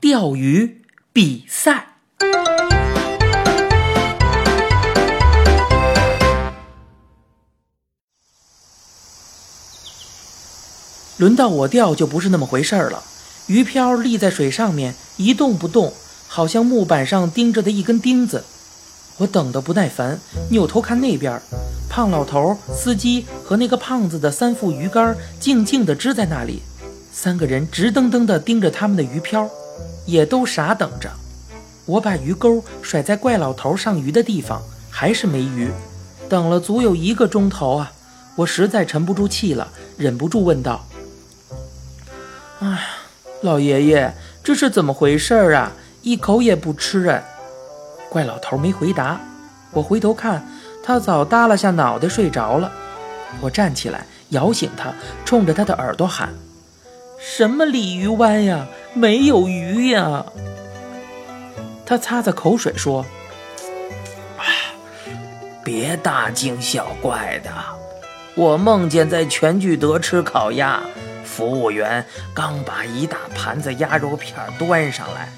钓鱼比赛。轮到我钓就不是那么回事儿了。鱼漂立在水上面一动不动，好像木板上钉着的一根钉子。我等得不耐烦，扭头看那边，胖老头、司机和那个胖子的三副鱼竿静静地支在那里，三个人直瞪瞪地盯着他们的鱼漂，也都傻等着。我把鱼钩甩在怪老头上鱼的地方，还是没鱼。等了足有一个钟头啊，我实在沉不住气了，忍不住问道。哎，老爷爷，这是怎么回事啊？一口也不吃哎！怪老头没回答。我回头看，他早耷拉下脑袋睡着了。我站起来摇醒他，冲着他的耳朵喊：“什么鲤鱼湾呀？没有鱼呀！”他擦擦口水说：“ 别大惊小怪的，我梦见在全聚德吃烤鸭。”服务员刚把一大盘子鸭肉片端上来，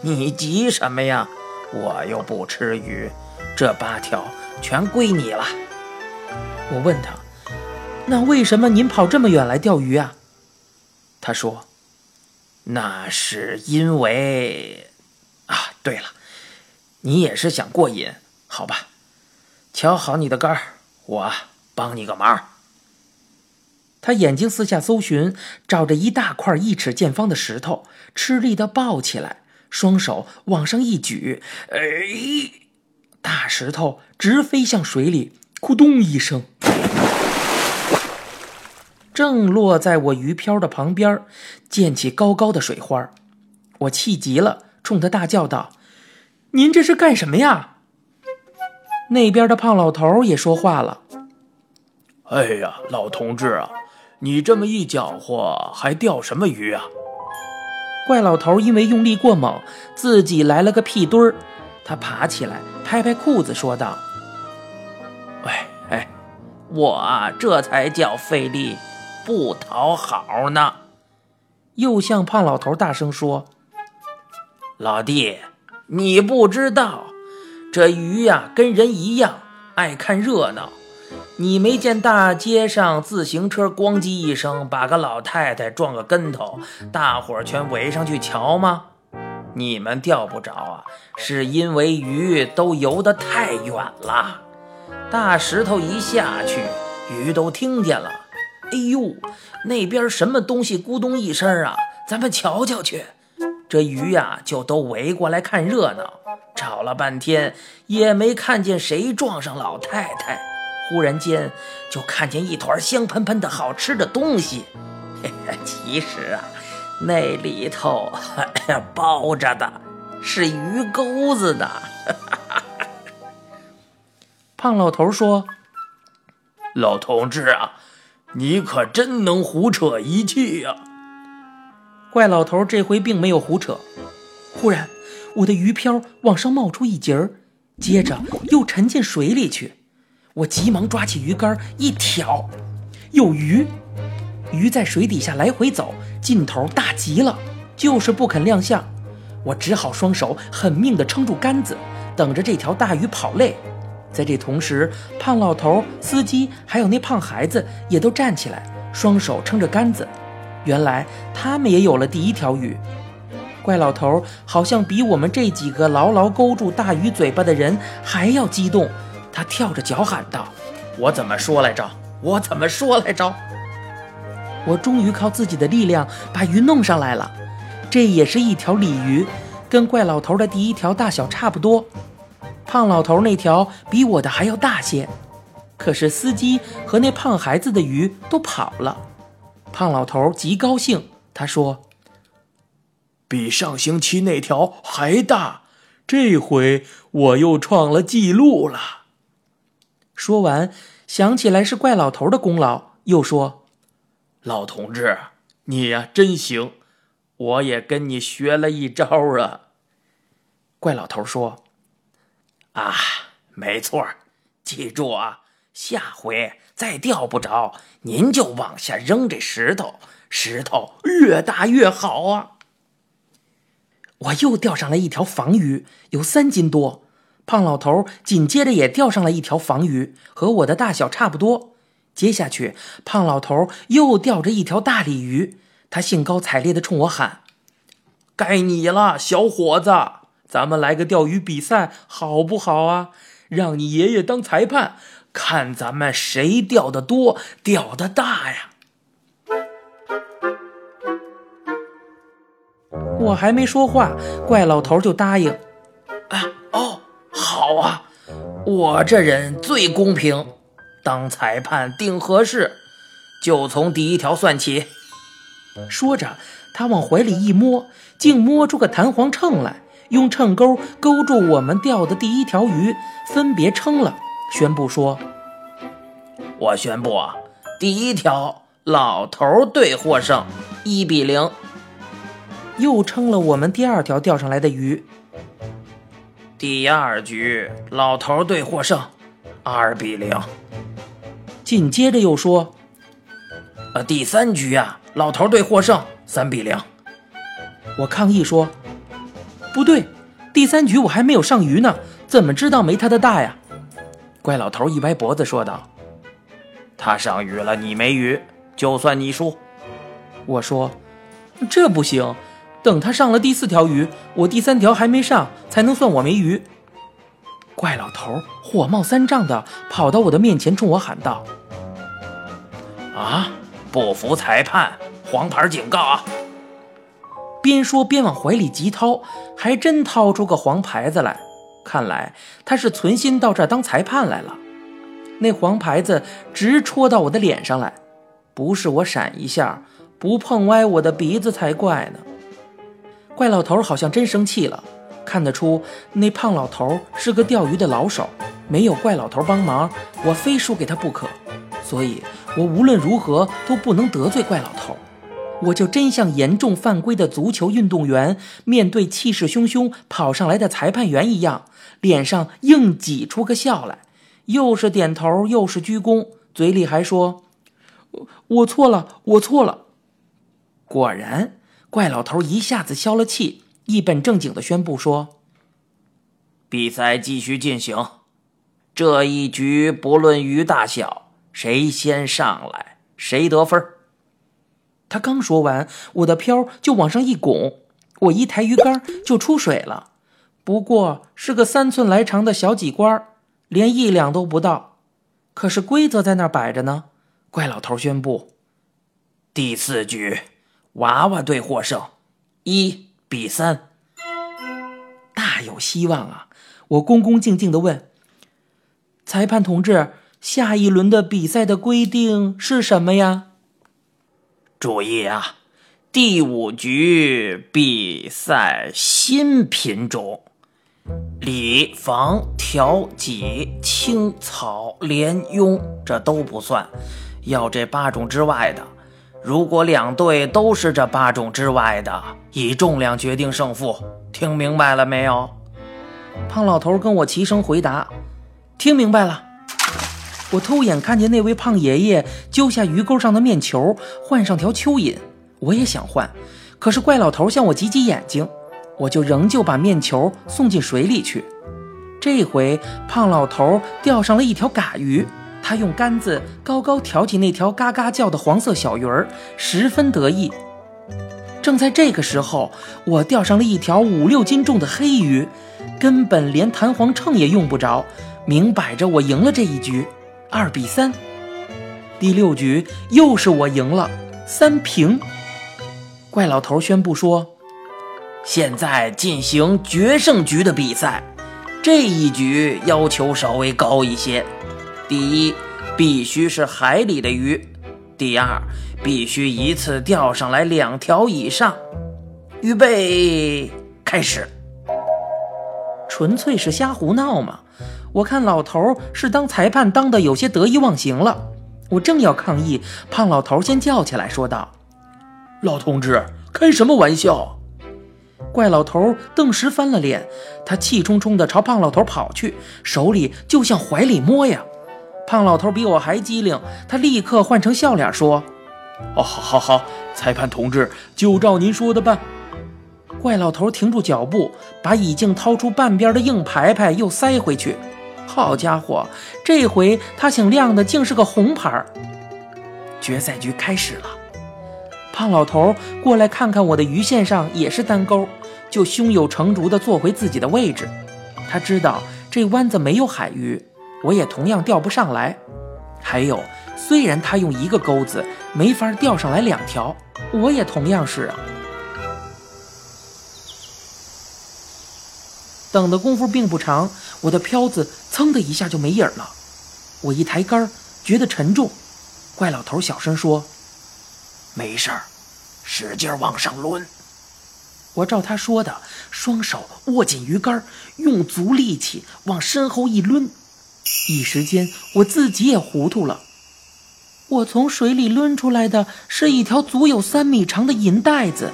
你急什么呀？我又不吃鱼，这八条全归你了。我问他：“那为什么您跑这么远来钓鱼啊？”他说：“那是因为……啊，对了，你也是想过瘾，好吧？瞧好你的竿，我帮你个忙。”他眼睛四下搜寻，找着一大块一尺见方的石头，吃力地抱起来，双手往上一举，哎，大石头直飞向水里，咕咚一声，正落在我鱼漂的旁边，溅起高高的水花。我气急了，冲他大叫道：“您这是干什么呀？”那边的胖老头也说话了：“哎呀，老同志啊！”你这么一搅和，还钓什么鱼啊？怪老头因为用力过猛，自己来了个屁墩儿。他爬起来，拍拍裤子，说道：“哎哎，我啊，这才叫费力不讨好呢。”又向胖老头大声说：“老弟，你不知道，这鱼呀，跟人一样，爱看热闹。”你没见大街上自行车咣叽一声把个老太太撞个跟头，大伙儿全围上去瞧吗？你们钓不着啊，是因为鱼都游得太远了。大石头一下去，鱼都听见了。哎呦，那边什么东西咕咚一声啊？咱们瞧瞧去。这鱼呀，就都围过来看热闹，找了半天也没看见谁撞上老太太。忽然间，就看见一团香喷喷的好吃的东西。嘿嘿，其实啊，那里头 包着的是鱼钩子的。胖老头说：“老同志啊，你可真能胡扯一气呀！”怪老头这回并没有胡扯。忽然，我的鱼漂往上冒出一截儿，接着又沉进水里去。我急忙抓起鱼竿一挑，有鱼，鱼在水底下来回走，劲头大极了，就是不肯亮相。我只好双手狠命地撑住杆子，等着这条大鱼跑累。在这同时，胖老头、司机还有那胖孩子也都站起来，双手撑着杆子。原来他们也有了第一条鱼。怪老头好像比我们这几个牢牢勾住大鱼嘴巴的人还要激动。他跳着脚喊道：“我怎么说来着？我怎么说来着？”我终于靠自己的力量把鱼弄上来了，这也是一条鲤鱼，跟怪老头的第一条大小差不多。胖老头那条比我的还要大些，可是司机和那胖孩子的鱼都跑了。胖老头极高兴，他说：“比上星期那条还大，这回我又创了记录了。”说完，想起来是怪老头的功劳，又说：“老同志，你呀真行，我也跟你学了一招啊。”怪老头说：“啊，没错，记住啊，下回再钓不着，您就往下扔这石头，石头越大越好啊。”我又钓上来一条房鱼，有三斤多。胖老头紧接着也钓上了一条房鱼，和我的大小差不多。接下去，胖老头又钓着一条大鲤鱼，他兴高采烈地冲我喊：“该你了，小伙子！咱们来个钓鱼比赛，好不好啊？让你爷爷当裁判，看咱们谁钓的多，钓的大呀！”我还没说话，怪老头就答应：“啊，哦，好啊，我这人最公平。”当裁判定合适，就从第一条算起。说着，他往怀里一摸，竟摸出个弹簧秤来，用秤钩勾住我们钓的第一条鱼，分别称了，宣布说：“我宣布啊，第一条老头队获胜，一比零。”又称了我们第二条钓上来的鱼。第二局老头队获胜，二比零。紧接着又说：“呃，第三局啊，老头队获胜，三比零。”我抗议说：“不对，第三局我还没有上鱼呢，怎么知道没他的大呀？”怪老头一歪脖子说道：“他上鱼了，你没鱼，就算你输。”我说：“这不行，等他上了第四条鱼，我第三条还没上，才能算我没鱼。”怪老头火冒三丈的跑到我的面前，冲我喊道。啊！不服裁判，黄牌警告啊！边说边往怀里急掏，还真掏出个黄牌子来。看来他是存心到这儿当裁判来了。那黄牌子直戳到我的脸上来，不是我闪一下，不碰歪我的鼻子才怪呢。怪老头好像真生气了，看得出那胖老头是个钓鱼的老手，没有怪老头帮忙，我非输给他不可。所以。我无论如何都不能得罪怪老头，我就真像严重犯规的足球运动员面对气势汹汹跑上来的裁判员一样，脸上硬挤出个笑来，又是点头又是鞠躬，嘴里还说：“我错了，我错了。”果然，怪老头一下子消了气，一本正经地宣布说：“比赛继续进行，这一局不论鱼大小。”谁先上来，谁得分他刚说完，我的漂就往上一拱，我一抬鱼竿就出水了。不过是个三寸来长的小鲫瓜，连一两都不到。可是规则在那儿摆着呢。怪老头宣布：第四局，娃娃队获胜，一比三。大有希望啊！我恭恭敬敬地问裁判同志。下一轮的比赛的规定是什么呀？注意啊，第五局比赛新品种，里、房、条、戟、青、草、连、庸，这都不算，要这八种之外的。如果两队都是这八种之外的，以重量决定胜负。听明白了没有？胖老头跟我齐声回答：“听明白了。”我偷眼看见那位胖爷爷揪下鱼钩上的面球，换上条蚯蚓。我也想换，可是怪老头向我挤挤眼睛，我就仍旧把面球送进水里去。这回胖老头钓上了一条嘎鱼，他用杆子高高挑起那条嘎嘎叫的黄色小鱼儿，十分得意。正在这个时候，我钓上了一条五六斤重的黑鱼，根本连弹簧秤也用不着，明摆着我赢了这一局。二比三，第六局又是我赢了，三平。怪老头宣布说：“现在进行决胜局的比赛，这一局要求稍微高一些。第一，必须是海里的鱼；第二，必须一次钓上来两条以上。预备，开始。纯粹是瞎胡闹嘛！”我看老头是当裁判当的有些得意忘形了，我正要抗议，胖老头先叫起来说道：“老同志，开什么玩笑？”怪老头顿时翻了脸，他气冲冲地朝胖老头跑去，手里就向怀里摸呀。胖老头比我还机灵，他立刻换成笑脸说：“哦，好好好，裁判同志，就照您说的办。”怪老头停住脚步，把已经掏出半边的硬牌牌又塞回去。好家伙，这回他想亮的竟是个红牌儿。决赛局开始了，胖老头过来看看我的鱼线上也是单钩，就胸有成竹地坐回自己的位置。他知道这湾子没有海鱼，我也同样钓不上来。还有，虽然他用一个钩子没法钓上来两条，我也同样是。等的功夫并不长，我的漂子噌的一下就没影了。我一抬竿，觉得沉重。怪老头小声说：“没事儿，使劲往上抡。”我照他说的，双手握紧鱼竿，用足力气往身后一抡。一时间，我自己也糊涂了。我从水里抡出来的是一条足有三米长的银带子。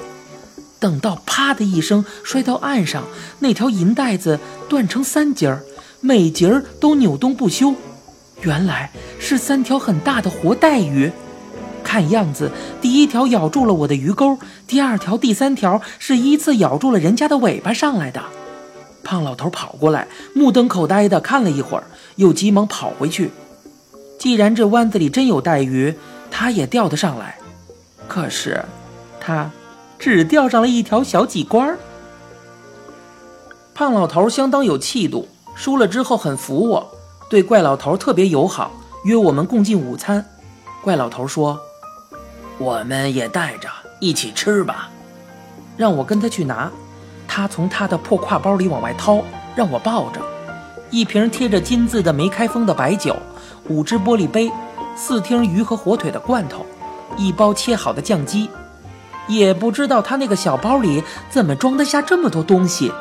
等到啪的一声摔到岸上，那条银带子断成三截儿，每节儿都扭动不休。原来是三条很大的活带鱼。看样子，第一条咬住了我的鱼钩，第二条、第三条是依次咬住了人家的尾巴上来的。胖老头跑过来，目瞪口呆地看了一会儿，又急忙跑回去。既然这湾子里真有带鱼，他也钓得上来。可是，他。只钓上了一条小鲫瓜。胖老头相当有气度，输了之后很服我，对怪老头特别友好，约我们共进午餐。怪老头说：“我们也带着一起吃吧。”让我跟他去拿。他从他的破挎包里往外掏，让我抱着一瓶贴着金字的没开封的白酒，五只玻璃杯，四听鱼和火腿的罐头，一包切好的酱鸡。也不知道他那个小包里怎么装得下这么多东西。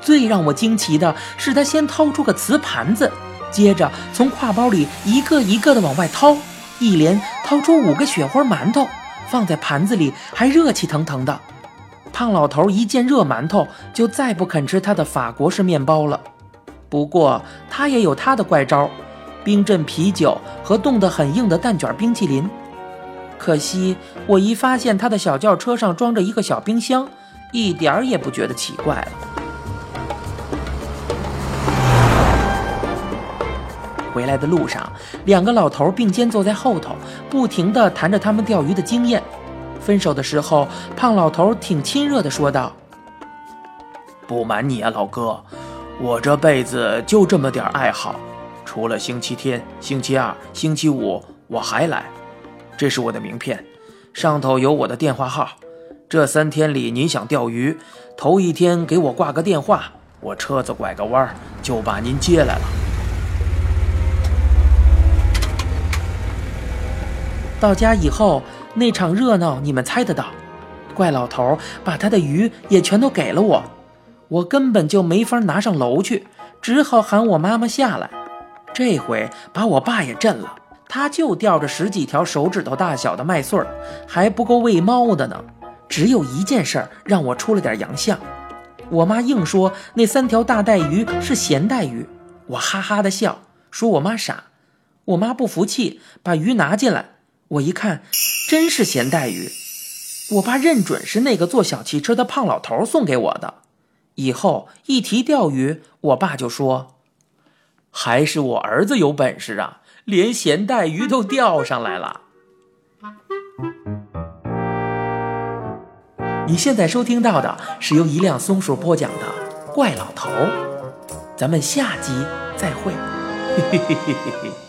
最让我惊奇的是，他先掏出个瓷盘子，接着从挎包里一个一个的往外掏，一连掏出五个雪花馒头，放在盘子里，还热气腾腾的。胖老头一见热馒头，就再不肯吃他的法国式面包了。不过他也有他的怪招：冰镇啤酒和冻得很硬的蛋卷冰淇淋。可惜，我一发现他的小轿车上装着一个小冰箱，一点儿也不觉得奇怪了。回来的路上，两个老头并肩坐在后头，不停地谈着他们钓鱼的经验。分手的时候，胖老头挺亲热地说道：“不瞒你啊，老哥，我这辈子就这么点爱好，除了星期天、星期二、星期五，我还来。”这是我的名片，上头有我的电话号。这三天里，您想钓鱼，头一天给我挂个电话，我车子拐个弯就把您接来了。到家以后，那场热闹你们猜得到？怪老头把他的鱼也全都给了我，我根本就没法拿上楼去，只好喊我妈妈下来。这回把我爸也震了。他就钓着十几条手指头大小的麦穗儿，还不够喂猫的呢。只有一件事儿让我出了点洋相，我妈硬说那三条大带鱼是咸带鱼，我哈哈的笑，说我妈傻。我妈不服气，把鱼拿进来，我一看，真是咸带鱼。我爸认准是那个坐小汽车的胖老头送给我的。以后一提钓鱼，我爸就说，还是我儿子有本事啊。连咸带鱼都钓上来了。你现在收听到的是由一辆松鼠播讲的《怪老头》，咱们下集再会。嘿嘿嘿嘿嘿嘿。